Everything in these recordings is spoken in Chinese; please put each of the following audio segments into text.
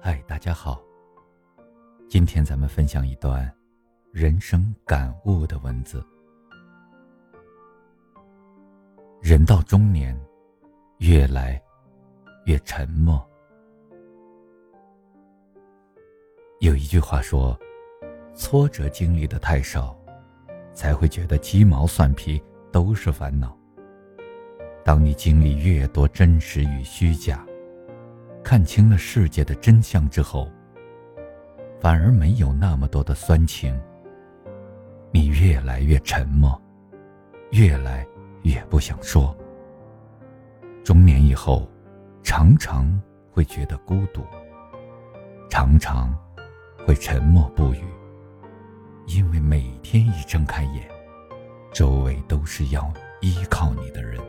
嗨，大家好。今天咱们分享一段人生感悟的文字。人到中年，越来越沉默。有一句话说：“挫折经历的太少，才会觉得鸡毛蒜皮都是烦恼。”当你经历越多真实与虚假，看清了世界的真相之后，反而没有那么多的酸情。你越来越沉默，越来越不想说。中年以后，常常会觉得孤独，常常会沉默不语，因为每天一睁开眼，周围都是要依靠你的人。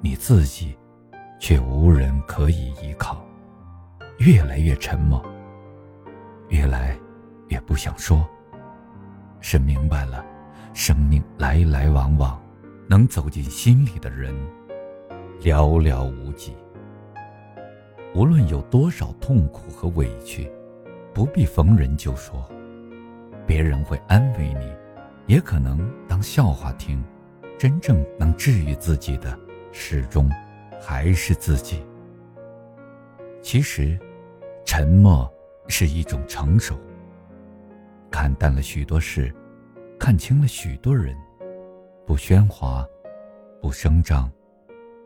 你自己，却无人可以依靠，越来越沉默，越来越不想说。是明白了，生命来来往往，能走进心里的人寥寥无几。无论有多少痛苦和委屈，不必逢人就说，别人会安慰你，也可能当笑话听。真正能治愈自己的。始终还是自己。其实，沉默是一种成熟。看淡了许多事，看清了许多人，不喧哗，不声张，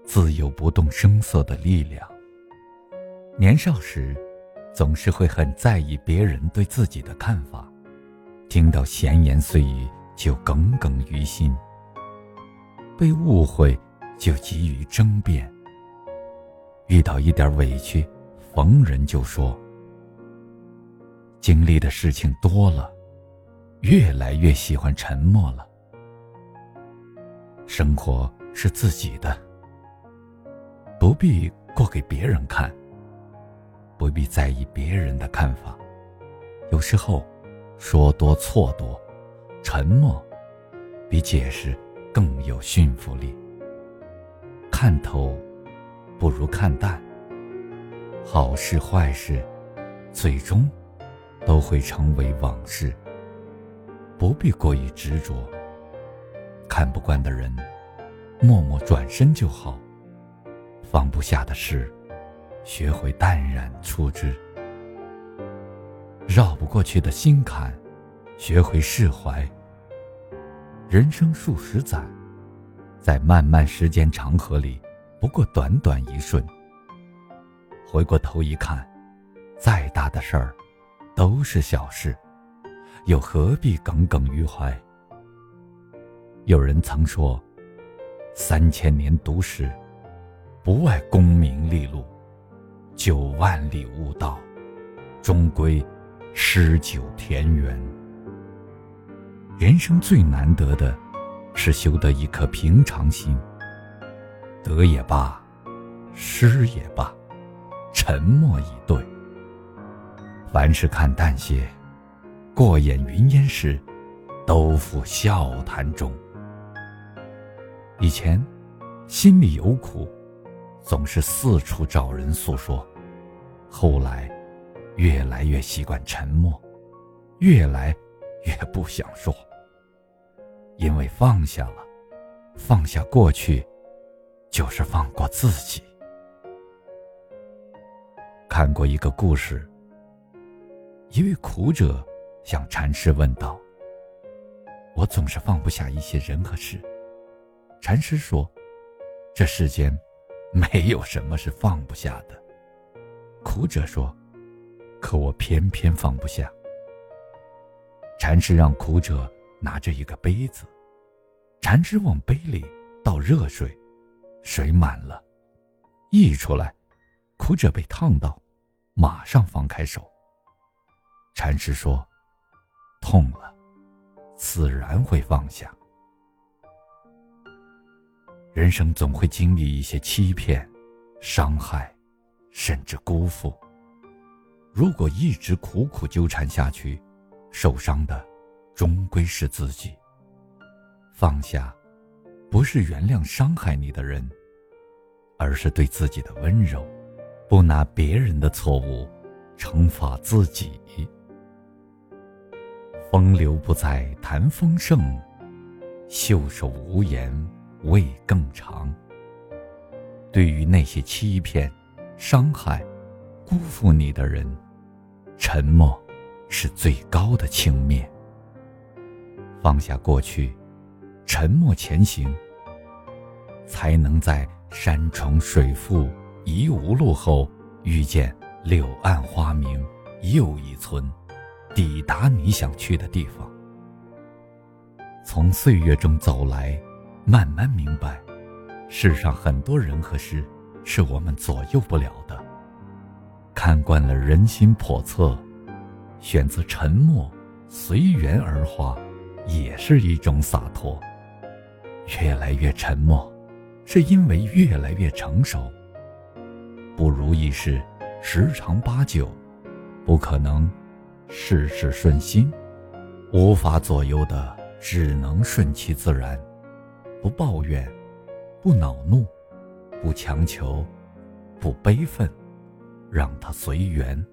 自有不动声色的力量。年少时，总是会很在意别人对自己的看法，听到闲言碎语就耿耿于心，被误会。就急于争辩，遇到一点委屈，逢人就说。经历的事情多了，越来越喜欢沉默了。生活是自己的，不必过给别人看，不必在意别人的看法。有时候，说多错多，沉默比解释更有驯服力。看透，不如看淡。好事坏事，最终都会成为往事。不必过于执着。看不惯的人，默默转身就好。放不下的事，学会淡然处之。绕不过去的心坎，学会释怀。人生数十载。在漫漫时间长河里，不过短短一瞬。回过头一看，再大的事儿，都是小事，又何必耿耿于怀？有人曾说：“三千年读史，不外功名利禄；九万里悟道，终归诗酒田园。”人生最难得的。是修得一颗平常心。得也罢，失也罢，沉默以对。凡事看淡些，过眼云烟时，都付笑谈中。以前心里有苦，总是四处找人诉说；后来越来越习惯沉默，越来越不想说。因为放下了，放下过去，就是放过自己。看过一个故事，一位苦者向禅师问道：“我总是放不下一些人和事。”禅师说：“这世间没有什么是放不下的。”苦者说：“可我偏偏放不下。”禅师让苦者。拿着一个杯子，禅师往杯里倒热水，水满了，溢出来，苦者被烫到，马上放开手。禅师说：“痛了，自然会放下。人生总会经历一些欺骗、伤害，甚至辜负。如果一直苦苦纠缠下去，受伤的。”终归是自己。放下，不是原谅伤害你的人，而是对自己的温柔，不拿别人的错误惩罚自己。风流不再谈风盛，袖手无言味更长。对于那些欺骗、伤害、辜负你的人，沉默是最高的轻蔑。放下过去，沉默前行，才能在山重水复疑无路后，遇见柳暗花明又一村，抵达你想去的地方。从岁月中走来，慢慢明白，世上很多人和事，是我们左右不了的。看惯了人心叵测，选择沉默，随缘而化。也是一种洒脱。越来越沉默，是因为越来越成熟。不如意事十常八九，不可能事事顺心。无法左右的，只能顺其自然，不抱怨，不恼怒，不强求，不悲愤，让它随缘。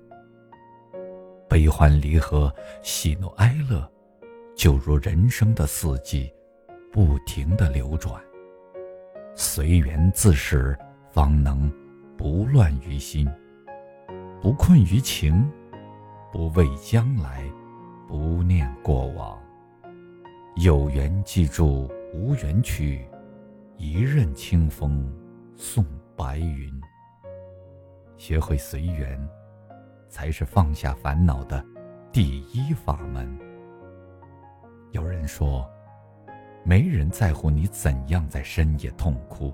悲欢离合，喜怒哀乐。就如人生的四季，不停的流转。随缘自适，方能不乱于心，不困于情，不畏将来，不念过往。有缘记住，无缘去，一任清风送白云。学会随缘，才是放下烦恼的第一法门。有人说，没人在乎你怎样在深夜痛哭，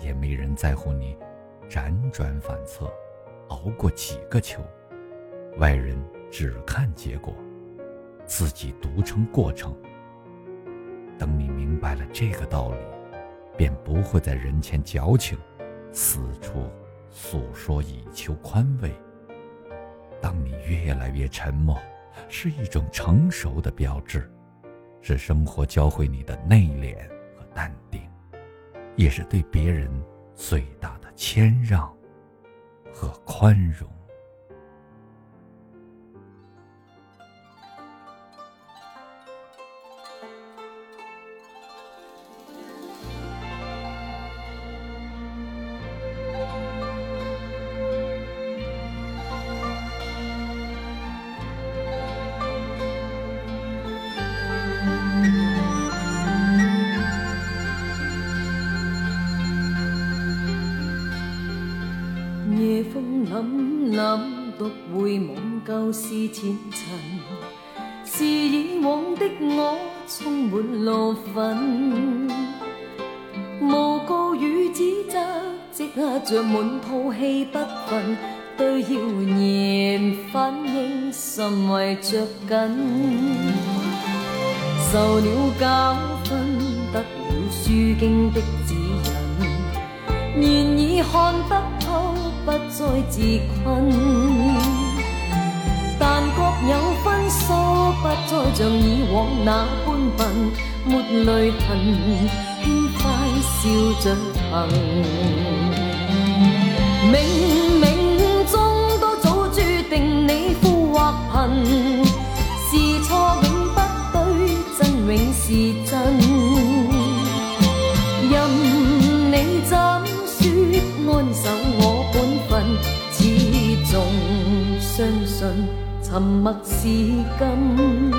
也没人在乎你辗转反侧，熬过几个秋。外人只看结果，自己独撑过程。等你明白了这个道理，便不会在人前矫情，四处诉说以求宽慰。当你越来越沉默，是一种成熟的标志。是生活教会你的内敛和淡定，也是对别人最大的谦让和宽容。夜风凛凛独回望旧事前尘，是以往的我充满怒愤，诬告与指责积压着满肚气不忿，对谣言反应甚为着紧，受了教训，得了书经的指引，现已看得透。不再自困，但各有分数，不再像以往那般笨，没泪痕，轻快笑着行。明沉默是金，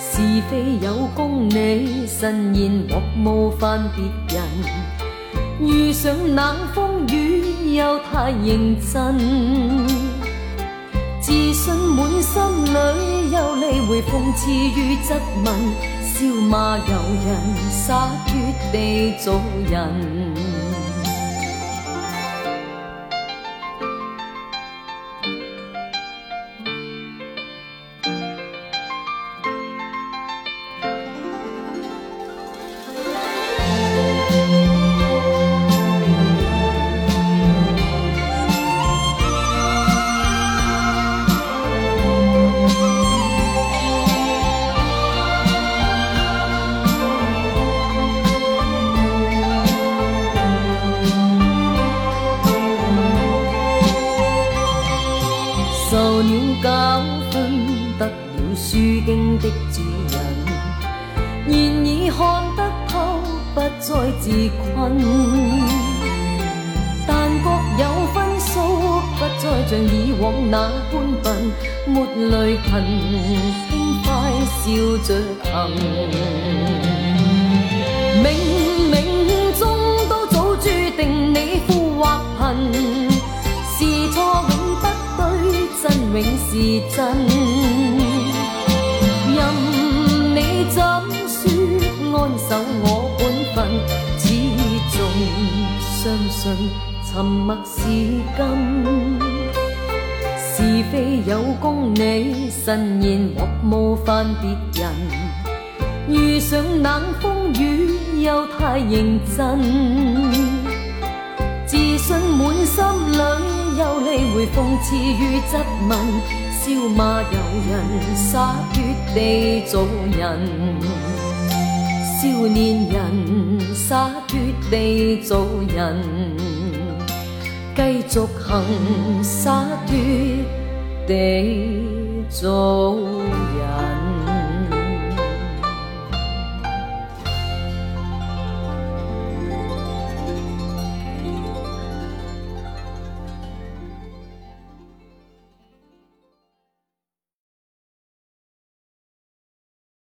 是非有公理，慎言莫冒犯别人。遇上冷风雨又太认真，自信满心里又理会讽刺与质问，笑骂由人，洒脱地做人。不再自困。但各有分数，不再像以往那般笨，没泪痕，轻快笑着行。冥冥中都早注定你富或贫，是错永不对，真永是真。任你怎说，安守相信沉默是金。是非有功你慎言莫冒犯别人，遇上冷风雨又太认真，自信满心里又理会讽刺与质问，笑骂由人，洒脱地做人，少年人洒脱地做人。继续行，洒脱地做人。